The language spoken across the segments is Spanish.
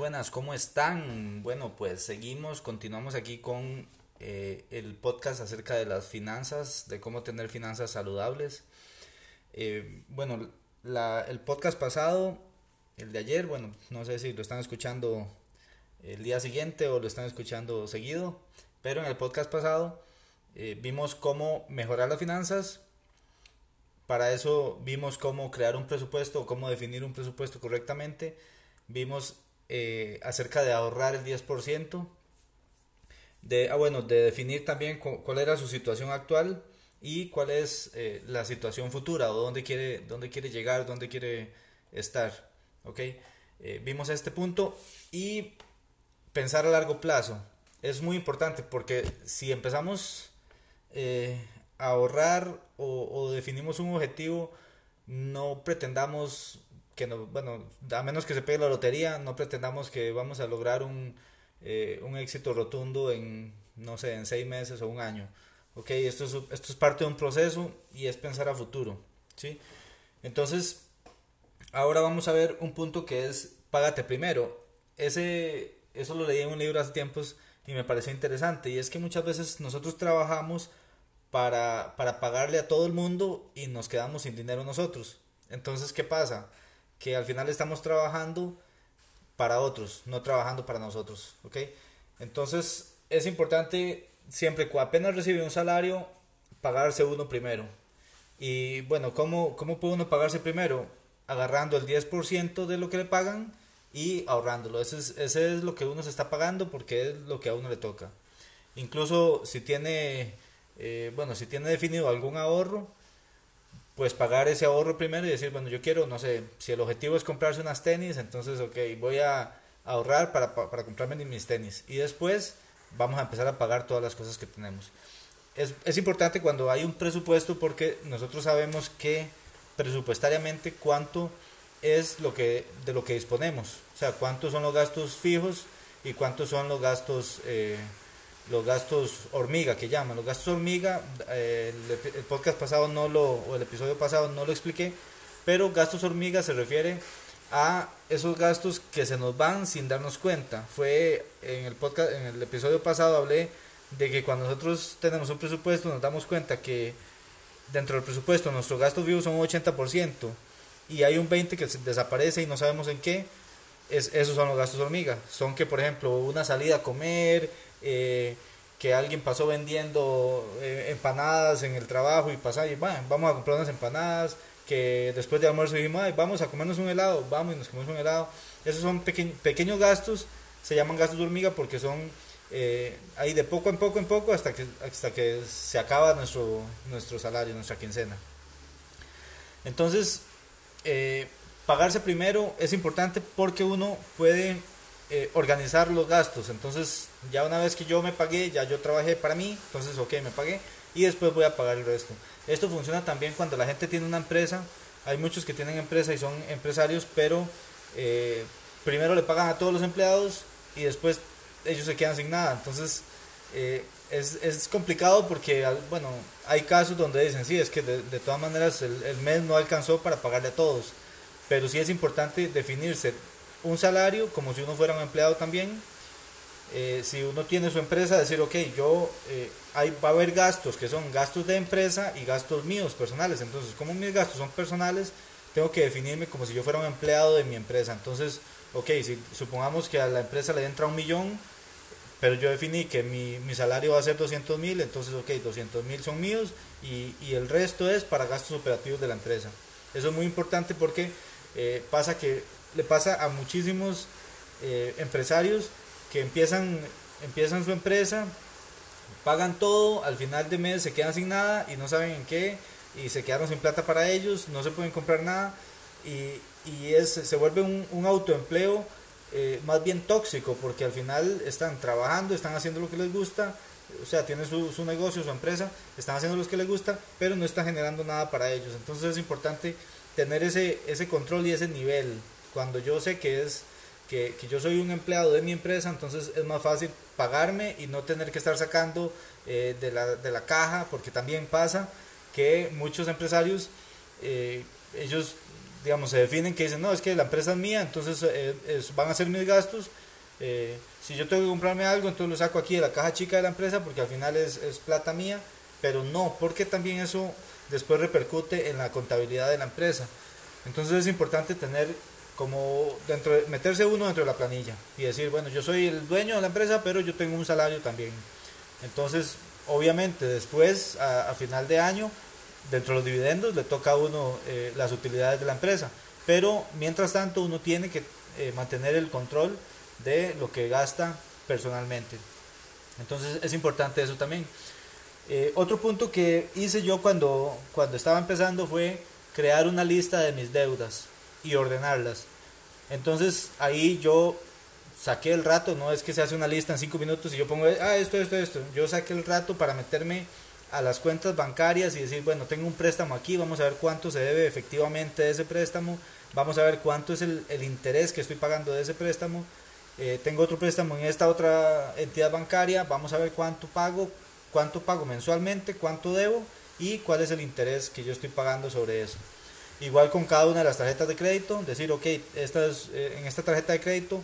Buenas, ¿cómo están? Bueno, pues seguimos, continuamos aquí con eh, el podcast acerca de las finanzas, de cómo tener finanzas saludables. Eh, bueno, el podcast pasado, el de ayer, bueno, no sé si lo están escuchando el día siguiente o lo están escuchando seguido, pero en el podcast pasado eh, vimos cómo mejorar las finanzas. Para eso vimos cómo crear un presupuesto, cómo definir un presupuesto correctamente. Vimos eh, acerca de ahorrar el 10%, de, ah, bueno, de definir también cuál era su situación actual y cuál es eh, la situación futura o dónde quiere, dónde quiere llegar, dónde quiere estar. ¿okay? Eh, vimos este punto y pensar a largo plazo es muy importante porque si empezamos a ahorrar o, o definimos un objetivo, no pretendamos bueno, a menos que se pegue la lotería, no pretendamos que vamos a lograr un, eh, un éxito rotundo en, no sé, en seis meses o un año. Ok, esto es, esto es parte de un proceso y es pensar a futuro. ¿sí? Entonces, ahora vamos a ver un punto que es págate primero. Ese, eso lo leí en un libro hace tiempos y me pareció interesante. Y es que muchas veces nosotros trabajamos para, para pagarle a todo el mundo y nos quedamos sin dinero nosotros. Entonces, ¿qué pasa? Que al final estamos trabajando para otros, no trabajando para nosotros, ¿ok? Entonces es importante siempre, apenas recibe un salario, pagarse uno primero. Y bueno, ¿cómo, cómo puede uno pagarse primero? Agarrando el 10% de lo que le pagan y ahorrándolo. Ese es, ese es lo que uno se está pagando porque es lo que a uno le toca. Incluso si tiene, eh, bueno, si tiene definido algún ahorro, pues pagar ese ahorro primero y decir, bueno, yo quiero, no sé, si el objetivo es comprarse unas tenis, entonces, ok, voy a ahorrar para, para comprarme mis tenis. Y después vamos a empezar a pagar todas las cosas que tenemos. Es, es importante cuando hay un presupuesto porque nosotros sabemos que presupuestariamente cuánto es lo que, de lo que disponemos. O sea, cuántos son los gastos fijos y cuántos son los gastos eh, los gastos hormiga que llaman. Los gastos hormiga, eh, el, podcast pasado no lo, o el episodio pasado no lo expliqué, pero gastos hormiga se refiere a esos gastos que se nos van sin darnos cuenta. Fue en el podcast, en el episodio pasado hablé de que cuando nosotros tenemos un presupuesto nos damos cuenta que dentro del presupuesto nuestros gastos vivos son un 80% y hay un 20% que desaparece y no sabemos en qué. Es, esos son los gastos hormiga. Son que, por ejemplo, una salida a comer, eh, que alguien pasó vendiendo eh, empanadas en el trabajo y pasa y bueno, vamos a comprar unas empanadas, que después de almuerzo dijimos, vamos a comernos un helado, vamos y nos comemos un helado. Esos son pequeños gastos, se llaman gastos de hormiga porque son eh, ahí de poco en poco en poco hasta que, hasta que se acaba nuestro, nuestro salario, nuestra quincena. Entonces, pagarse primero es importante porque uno puede eh, organizar los gastos. Entonces, ya una vez que yo me pagué, ya yo trabajé para mí, entonces, ok, me pagué y después voy a pagar el resto. Esto funciona también cuando la gente tiene una empresa. Hay muchos que tienen empresa y son empresarios, pero eh, primero le pagan a todos los empleados y después ellos se quedan sin nada. Entonces, eh, es, es, complicado porque, bueno, hay casos donde dicen, sí, es que de, de todas maneras el, el, mes no alcanzó para pagarle a todos. Pero sí es importante definirse un salario como si uno fuera un empleado también. Eh, si uno tiene su empresa, decir, ok, yo, eh, hay, va a haber gastos que son gastos de empresa y gastos míos personales. Entonces, como mis gastos son personales, tengo que definirme como si yo fuera un empleado de mi empresa. Entonces, ok, si supongamos que a la empresa le entra un millón, pero yo definí que mi, mi salario va a ser 200 mil, entonces, ok, 200 mil son míos y, y, el resto es para gastos operativos de la empresa. Eso es muy importante porque eh, pasa que le pasa a muchísimos eh, empresarios que empiezan, empiezan su empresa, pagan todo, al final de mes se quedan sin nada y no saben en qué, y se quedaron sin plata para ellos, no se pueden comprar nada, y, y es, se vuelve un, un autoempleo eh, más bien tóxico, porque al final están trabajando, están haciendo lo que les gusta, o sea, tienen su, su negocio, su empresa, están haciendo lo que les gusta, pero no están generando nada para ellos. Entonces es importante tener ese, ese control y ese nivel. Cuando yo sé que es que, que, yo soy un empleado de mi empresa, entonces es más fácil pagarme y no tener que estar sacando eh, de, la, de, la, caja, porque también pasa que muchos empresarios, eh, ellos, digamos, se definen que dicen, no, es que la empresa es mía, entonces eh, van a ser mis gastos. Eh, si yo tengo que comprarme algo, entonces lo saco aquí de la caja chica de la empresa, porque al final es, es plata mía, pero no, porque también eso después repercute en la contabilidad de la empresa. Entonces es importante tener como dentro de, meterse uno dentro de la planilla y decir, bueno, yo soy el dueño de la empresa, pero yo tengo un salario también. Entonces, obviamente, después, a, a final de año, dentro de los dividendos, le toca a uno eh, las utilidades de la empresa. Pero, mientras tanto, uno tiene que eh, mantener el control de lo que gasta personalmente. Entonces, es importante eso también. Eh, otro punto que hice yo cuando, cuando estaba empezando fue crear una lista de mis deudas y ordenarlas. Entonces ahí yo saqué el rato, no es que se hace una lista en cinco minutos y yo pongo, ah, esto, esto, esto. Yo saqué el rato para meterme a las cuentas bancarias y decir, bueno, tengo un préstamo aquí, vamos a ver cuánto se debe efectivamente de ese préstamo, vamos a ver cuánto es el, el interés que estoy pagando de ese préstamo. Eh, tengo otro préstamo en esta otra entidad bancaria, vamos a ver cuánto pago, cuánto pago mensualmente, cuánto debo y cuál es el interés que yo estoy pagando sobre eso. Igual con cada una de las tarjetas de crédito, decir, ok, esta es, eh, en esta tarjeta de crédito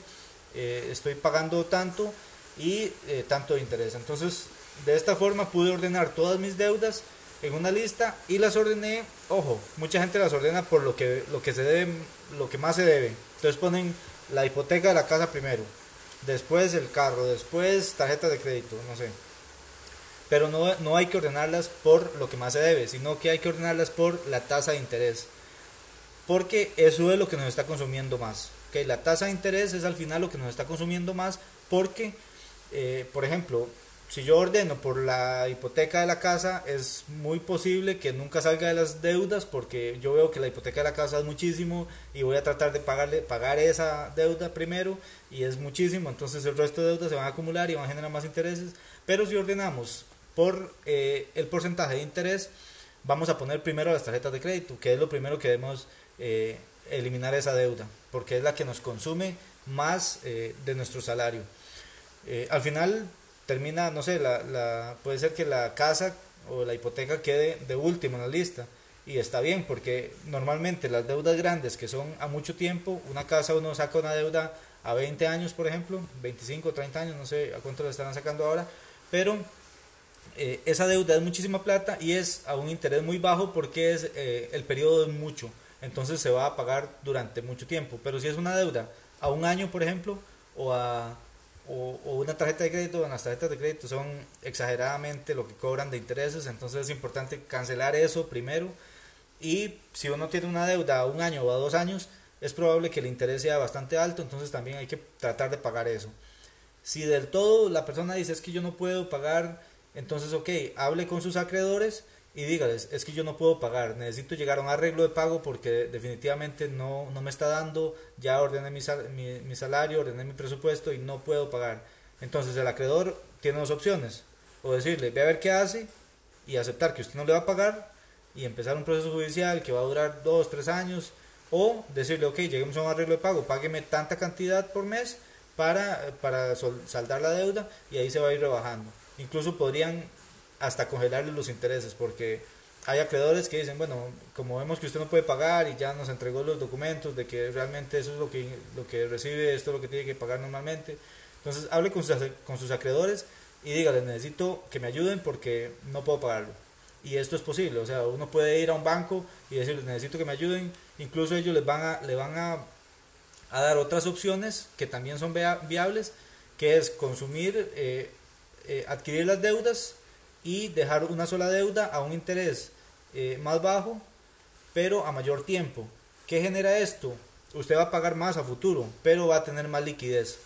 eh, estoy pagando tanto y eh, tanto de interés. Entonces, de esta forma pude ordenar todas mis deudas en una lista y las ordené, ojo, mucha gente las ordena por lo que, lo que se debe, lo que más se debe. Entonces ponen la hipoteca de la casa primero, después el carro, después tarjeta de crédito, no sé. Pero no, no hay que ordenarlas por lo que más se debe, sino que hay que ordenarlas por la tasa de interés porque eso es lo que nos está consumiendo más. ¿okay? La tasa de interés es al final lo que nos está consumiendo más porque, eh, por ejemplo, si yo ordeno por la hipoteca de la casa, es muy posible que nunca salga de las deudas porque yo veo que la hipoteca de la casa es muchísimo y voy a tratar de pagarle, pagar esa deuda primero y es muchísimo, entonces el resto de deudas se van a acumular y van a generar más intereses. Pero si ordenamos por eh, el porcentaje de interés, vamos a poner primero las tarjetas de crédito, que es lo primero que debemos eh, eliminar esa deuda, porque es la que nos consume más eh, de nuestro salario. Al final termina, no sé, la, puede ser que la casa o la hipoteca quede de último en la lista. Y está bien, porque normalmente las deudas grandes que son a mucho tiempo, una casa uno saca una deuda a 20 años, por ejemplo, 25, 30 años, no sé a cuánto la están sacando ahora, pero eh, esa deuda es muchísima plata y es a un interés muy bajo porque es eh, el periodo es mucho entonces se va a pagar durante mucho tiempo. Pero si es una deuda a un año, por ejemplo, o, a, o, una tarjeta de crédito, las tarjetas de crédito son exageradamente lo que cobran de intereses, entonces es importante cancelar eso primero. Y si uno tiene una deuda a un año o a dos años, es probable que el interés sea bastante alto, entonces también hay que tratar de pagar eso. Si del todo la persona dice es que yo no puedo pagar, entonces ok, hable con sus acreedores y dígales, es que yo no puedo pagar, necesito llegar a un arreglo de pago porque definitivamente no, no me está dando, ya ordené mi, sal, mi, salario, ordené mi presupuesto y no puedo pagar. Entonces el acreedor tiene dos opciones, o decirle, ve a ver qué hace y aceptar que usted no le va a pagar y empezar un proceso judicial que va a durar dos, tres años, o decirle, ok, lleguemos a un arreglo de pago, págueme tanta cantidad por mes para, para saldar la deuda y ahí se va a ir rebajando. Incluso podrían hasta congelarle los intereses, porque hay acreedores que dicen, bueno, como vemos que usted no puede pagar y ya nos entregó los documentos de que realmente eso es lo que, lo que recibe, esto es lo que tiene que pagar normalmente. Entonces hable con sus, con sus acreedores y dígale, necesito que me ayuden porque no puedo pagarlo. Y esto es posible, o sea, uno puede ir a un banco y decirles, necesito que me ayuden, incluso ellos les van a, le van a, a dar otras opciones que también son viables, que es consumir, eh, eh, adquirir las deudas y dejar una sola deuda a un interés eh, más bajo, pero a mayor tiempo. ¿Qué genera esto? Usted va a pagar más a futuro, pero va a tener más liquidez.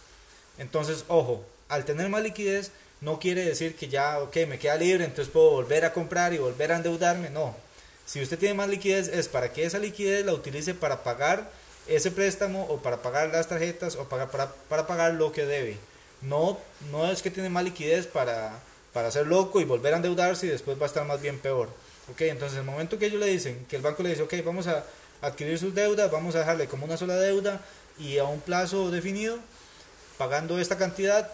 Entonces, ojo, al tener más liquidez no quiere decir que ya, ok, me queda libre, entonces puedo volver a comprar y volver a endeudarme. No. Si usted tiene más liquidez es para que esa liquidez la utilice para pagar ese préstamo o para pagar las tarjetas o para, para, para pagar lo que debe. No, no es que tiene más liquidez para, para ser loco y volver a endeudarse y después va a estar más bien peor. Ok, entonces el momento que ellos le dicen, que el banco le dice, ok, vamos a adquirir sus deudas, vamos a dejarle como una sola deuda y a un plazo definido, pagando esta cantidad,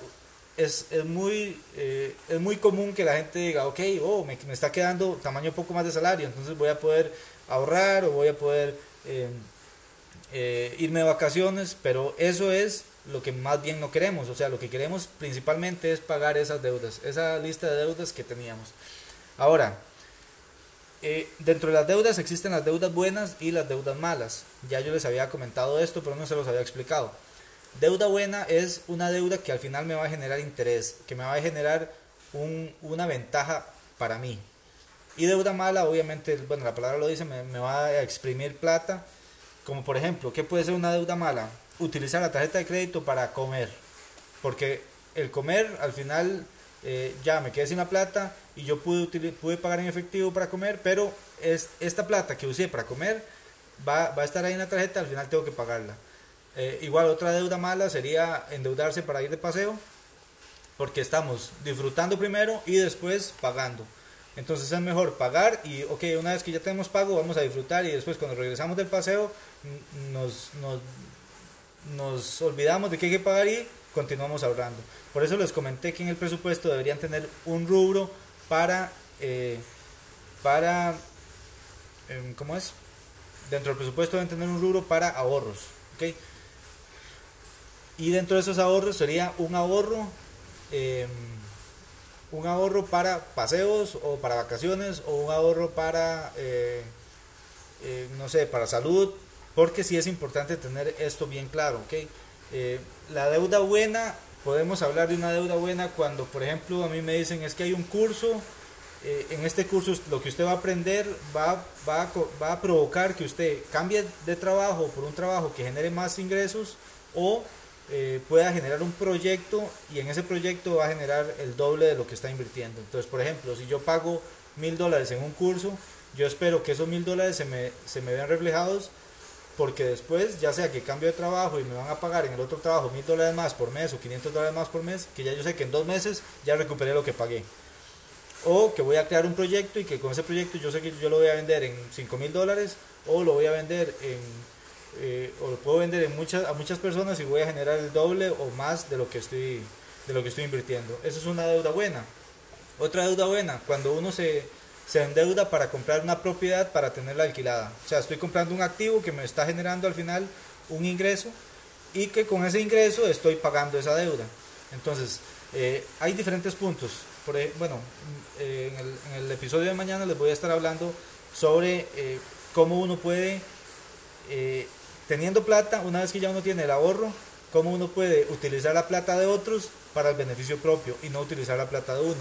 es, es muy, eh, es muy común que la gente diga, ok, oh, me, me, está quedando tamaño poco más de salario, entonces voy a poder ahorrar o voy a poder eh, eh, irme de vacaciones, pero eso es lo que más bien no queremos, o sea, lo que queremos principalmente es pagar esas deudas, esa lista de deudas que teníamos. Ahora, eh, dentro de las deudas existen las deudas buenas y las deudas malas. Ya yo les había comentado esto, pero no se los había explicado. Deuda buena es una deuda que al final me va a generar interés, que me va a generar un, una ventaja para mí. Y deuda mala, obviamente, bueno, la palabra lo dice, me va a exprimir plata. Como por ejemplo, ¿qué puede ser una deuda mala? Utilizar la tarjeta de crédito para comer. Porque el comer al final eh, ya me quedé sin la plata y yo pude, pude pagar en efectivo para comer, pero es, esta plata que usé para comer va, va a estar ahí en la tarjeta, al final tengo que pagarla. Eh, igual otra deuda mala sería endeudarse para ir de paseo, porque estamos disfrutando primero y después pagando. Entonces es mejor pagar y, ok, una vez que ya tenemos pago, vamos a disfrutar y después cuando regresamos del paseo nos, nos, nos olvidamos de que hay que pagar y continuamos ahorrando. Por eso les comenté que en el presupuesto deberían tener un rubro para, eh, para, eh, ¿cómo es? Dentro del presupuesto deben tener un rubro para ahorros, ¿ok? Y dentro de esos ahorros sería un ahorro, eh, un ahorro para paseos o para vacaciones o un ahorro para, eh, eh, no sé, para salud, porque sí es importante tener esto bien claro, ¿ok? la deuda buena podemos hablar de una deuda buena cuando, por ejemplo, a mí me dicen es que hay un curso, eh, en este curso lo que usted va a aprender va, va, va, a provocar que usted cambie de trabajo por un trabajo que genere más ingresos o eh, pueda generar un proyecto y en ese proyecto va a generar el doble de lo que está invirtiendo. Entonces, por ejemplo, si yo pago mil dólares en un curso, yo espero que esos mil dólares se me, se me vean reflejados porque después, ya sea que cambio de trabajo y me van a pagar en el otro trabajo mil dólares más por mes o 500 dólares más por mes, que ya yo sé que en dos meses ya recuperé lo que pagué. O que voy a crear un proyecto y que con ese proyecto yo sé que yo lo voy a vender en 5 mil dólares o lo voy a vender en, eh, o lo puedo vender en muchas, a muchas personas y voy a generar el doble o más de lo que estoy, de lo que estoy invirtiendo. Eso es una deuda buena. Otra deuda buena, cuando uno se, se endeuda para comprar una propiedad para tenerla alquilada. O sea, estoy comprando un activo que me está generando al final un ingreso y que con ese ingreso estoy pagando esa deuda. Entonces, eh, hay diferentes puntos. Por, bueno, eh, en, el, en, el, episodio de mañana les voy a estar hablando sobre eh, cómo uno puede, teniendo plata, una vez que ya uno tiene el ahorro, cómo uno puede utilizar la plata de otros para el beneficio propio y no utilizar la plata de uno.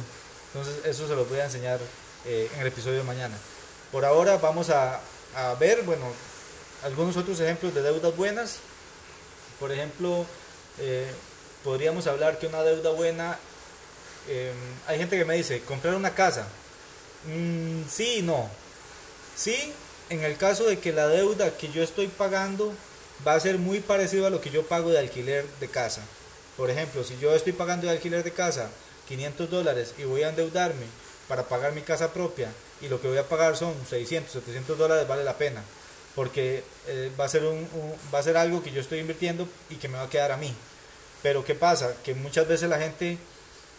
Entonces, eso se lo voy a enseñar eh, en el episodio de mañana. Por ahora vamos a, ver, bueno, algunos otros ejemplos de deudas buenas. Por ejemplo, eh, podríamos hablar que una deuda buena, eh, hay gente que me dice, comprar una casa. Mm, sí no. Sí, en el caso de que la deuda que yo estoy pagando va a ser muy parecido a lo que yo pago de alquiler de casa. Por ejemplo, si yo estoy pagando de alquiler de casa 500 dólares y voy a endeudarme para pagar mi casa propia y lo que voy a pagar son 600, 700 dólares, vale la pena. Porque eh, va, a ser un, va a ser algo que yo estoy invirtiendo y que me va a quedar a mí. Pero ¿qué pasa? Que muchas veces la gente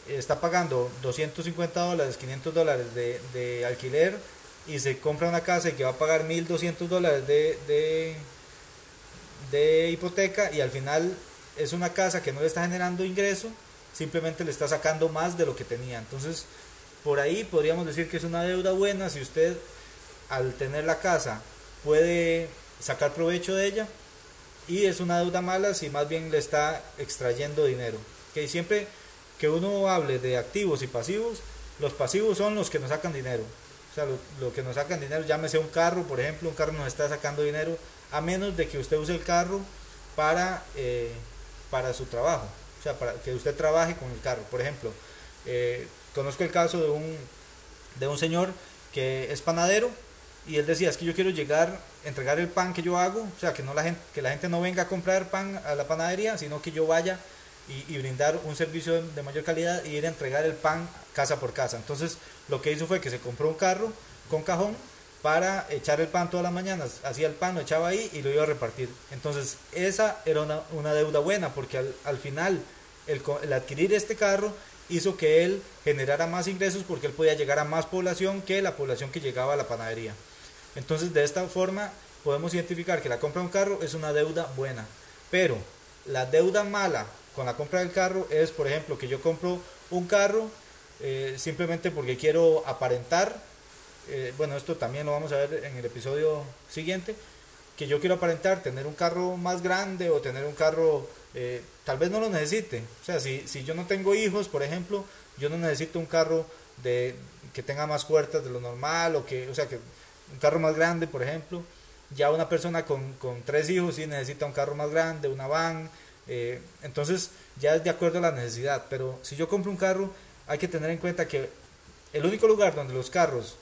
está pagando 250 dólares, 500 dólares de, de alquiler y se compra una casa y que va a pagar 1200 dólares de, de, de hipoteca y al final es una casa que no le está generando ingreso, simplemente le está sacando más de lo que tenía. Entonces, por ahí podríamos decir que es una deuda buena si usted al tener la casa puede sacar provecho de ella y es una deuda mala si más bien le está extrayendo dinero. Que siempre que uno hable de activos y pasivos, los pasivos son los que nos sacan dinero. O sea, lo, que nos sacan dinero, llámese un carro, por ejemplo, un carro nos está sacando dinero, a menos de que usted use el carro para, eh, para su trabajo. O sea, para que usted trabaje con el carro. Por ejemplo, eh, Conozco el caso de un, de un señor que es panadero y él decía, es que yo quiero llegar, entregar el pan que yo hago, o sea, que, no la gente, que la gente no venga a comprar pan a la panadería, sino que yo vaya y, brindar un servicio de, mayor calidad y ir a entregar el pan casa por casa. Entonces, lo que hizo fue que se compró un carro con cajón para echar el pan todas las mañanas, hacía el pan, lo echaba ahí y lo iba a repartir. Entonces, esa era una, deuda buena, porque al, final el, el adquirir este carro hizo que él generara más ingresos porque él podía llegar a más población que la población que llegaba a la panadería. Entonces, de esta forma podemos identificar que la compra de un carro es una deuda buena. Pero la deuda mala con la compra del carro es, por ejemplo, que yo compro un carro eh, simplemente porque quiero aparentar. Eh, bueno, esto también lo vamos a ver en el episodio siguiente. Que yo quiero aparentar tener un carro más grande o tener un carro, eh, tal vez no lo necesite. O sea, si, si yo no tengo hijos, por ejemplo, yo no necesito un carro de, que tenga más puertas de lo normal o que, o sea, que un carro más grande, por ejemplo. Ya una persona con, con tres hijos sí necesita un carro más grande, una van. Eh, entonces ya es de acuerdo a la necesidad. Pero si yo compro un carro, hay que tener en cuenta que el único lugar donde los carros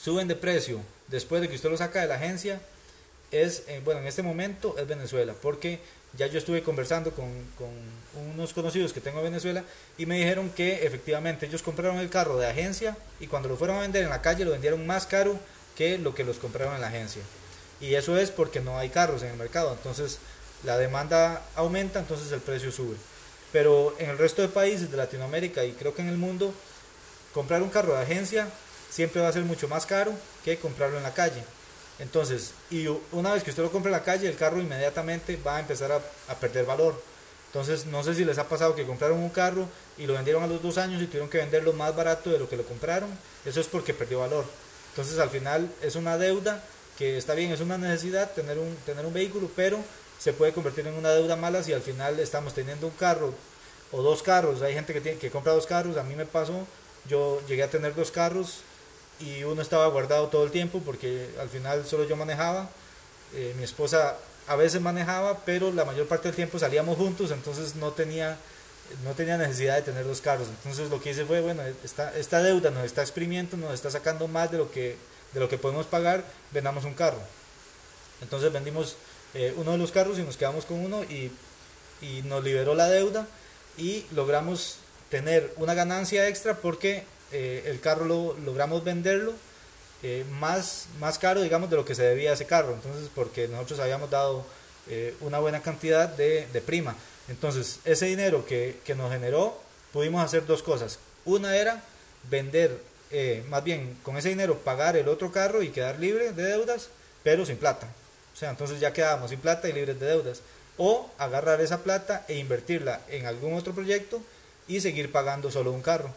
suben de precio después de que usted lo saca de la agencia es, eh, bueno, en este momento es Venezuela, porque ya yo estuve conversando con, con, unos conocidos que tengo en Venezuela y me dijeron que efectivamente ellos compraron el carro de agencia y cuando lo fueron a vender en la calle lo vendieron más caro que lo que los compraron en la agencia. Y eso es porque no hay carros en el mercado, entonces la demanda aumenta, entonces el precio sube. Pero en el resto de países de Latinoamérica y creo que en el mundo, comprar un carro de agencia siempre va a ser mucho más caro que comprarlo en la calle. Entonces, y una vez que usted lo compra en la calle, el carro inmediatamente va a empezar a, a perder valor. Entonces, no sé si les ha pasado que compraron un carro y lo vendieron a los dos años y tuvieron que venderlo más barato de lo que lo compraron. Eso es porque perdió valor. Entonces al final es una deuda que está bien, es una necesidad tener un, tener un vehículo, pero se puede convertir en una deuda mala si al final estamos teniendo un carro o dos carros. Hay gente que, tiene, que compra dos carros, a mí me pasó, yo llegué a tener dos carros y uno estaba guardado todo el tiempo porque al final solo yo manejaba, eh, mi esposa a veces manejaba, pero la mayor parte del tiempo salíamos juntos, entonces no tenía no tenía necesidad de tener dos carros. Entonces lo que hice fue, bueno, esta, esta deuda nos está exprimiendo, nos está sacando más de lo que, de lo que podemos pagar, vendamos un carro. Entonces vendimos eh, uno de los carros y nos quedamos con uno y, y, nos liberó la deuda y logramos tener una ganancia extra porque eh, el carro lo logramos venderlo eh, más, más caro, digamos, de lo que se debía a ese carro. Entonces, porque nosotros habíamos dado una buena cantidad de, de prima. Entonces, ese dinero que, nos generó, pudimos hacer dos cosas. Una era vender, eh, más bien con ese dinero pagar el otro carro y quedar libre de deudas, pero sin plata. O sea, entonces ya quedábamos sin plata y libres de deudas. O agarrar esa plata e invertirla en algún otro proyecto y seguir pagando solo un carro.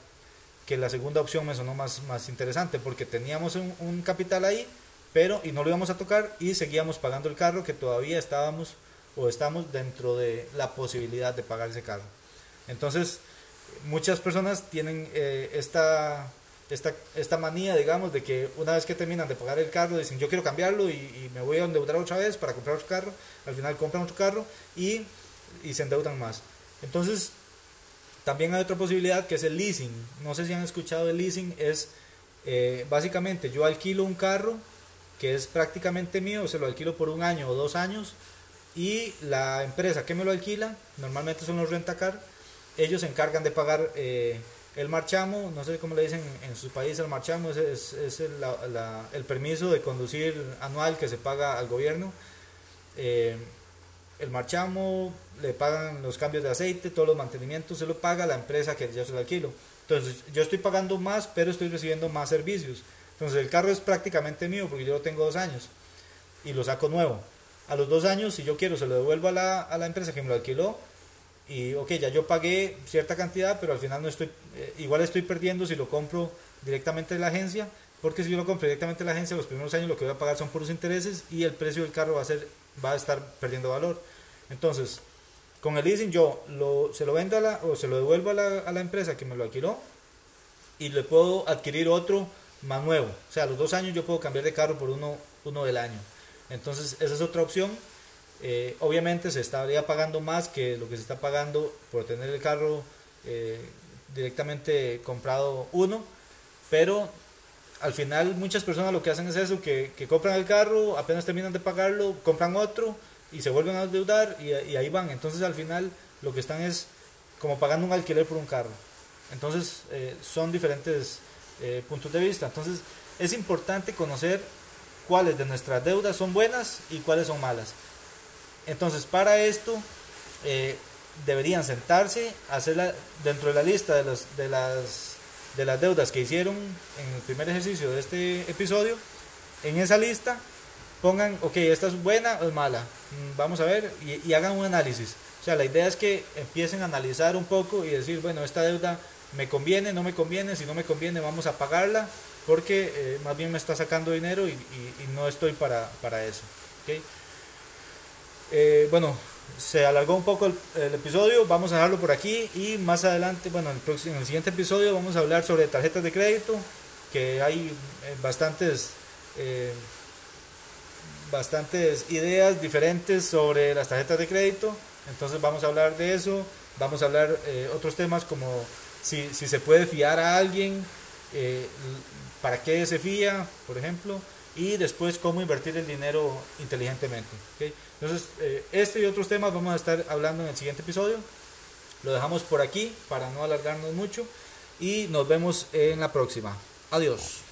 Que la segunda opción me sonó más, más interesante porque teníamos un, un capital ahí, pero y no lo íbamos a tocar y seguíamos pagando el carro que todavía estábamos o estamos dentro de la posibilidad de pagar ese carro. Entonces, muchas personas tienen eh, esta, esta, esta manía, digamos, de que una vez que terminan de pagar el carro, dicen yo quiero cambiarlo y, me voy a endeudar otra vez para comprar otro carro, al final compran otro carro y, y se endeudan más. Entonces, también hay otra posibilidad que es el leasing. No sé si han escuchado el leasing, es eh, básicamente yo alquilo un carro que es prácticamente mío, se lo alquilo por un año o dos años y la empresa que me lo alquila, normalmente son los rentacar, ellos se encargan de pagar eh, el marchamo, no sé cómo le dicen en su país el marchamo, es, es, el, permiso de conducir anual que se paga al gobierno. Eh, el marchamo, le pagan los cambios de aceite, todos los mantenimientos, se lo paga la empresa que yo se lo alquilo. Entonces yo estoy pagando más, pero estoy recibiendo más servicios. Entonces el carro es prácticamente mío porque yo lo tengo dos años y lo saco nuevo a los dos años, si yo quiero, se lo devuelvo a la, a la empresa que me lo alquiló. Y ok, ya yo pagué cierta cantidad, pero al final no estoy, eh, igual estoy perdiendo si lo compro directamente de la agencia, porque si yo lo compro directamente de la agencia, los primeros años lo que voy a pagar son puros intereses y el precio del carro va a, ser, va a estar perdiendo valor. Entonces, con el leasing yo lo, se lo vendo a la, o se lo devuelvo a la, empresa que me lo alquiló y le puedo adquirir otro más nuevo. O sea, a los dos años yo puedo cambiar de carro por uno, uno del año. Entonces, esa es otra opción. Eh, obviamente se estaría pagando más que lo que se está pagando por tener el carro eh, directamente comprado uno, pero al final muchas personas lo que hacen es eso, que, que compran el carro, apenas terminan de pagarlo, compran otro y se vuelven a endeudar y, y ahí van. Entonces al final lo que están es como pagando un alquiler por un carro. Entonces eh, son diferentes eh, puntos de vista. Entonces es importante conocer cuáles de nuestras deudas son buenas y cuáles son malas. Entonces para esto eh, deberían sentarse, hacerla dentro de la lista de, los, de, las, de las deudas que hicieron en el primer ejercicio de este episodio. En esa lista pongan, ok, esta es buena o es mala. Mm, vamos a ver y, hagan un análisis. O sea, la idea es que empiecen a analizar un poco y decir, bueno, esta deuda me conviene, no me conviene, si no me conviene vamos a pagarla porque eh, más bien me está sacando dinero y, no estoy para, para eso. ¿okay? Eh, bueno, se alargó un poco el, episodio, vamos a dejarlo por aquí y más adelante, bueno, en el, próximo, en el siguiente episodio vamos a hablar sobre tarjetas de crédito, que hay eh, bastantes, bastantes ideas diferentes sobre las tarjetas de crédito, entonces vamos a hablar de eso, vamos a hablar eh, otros temas como si, se puede fiar a alguien, eh, para qué se fía, por ejemplo, y después cómo invertir el dinero inteligentemente. Entonces, eh, este y otros temas vamos a estar hablando en el siguiente episodio. Lo dejamos por aquí para no alargarnos mucho y nos vemos en la próxima. Adiós.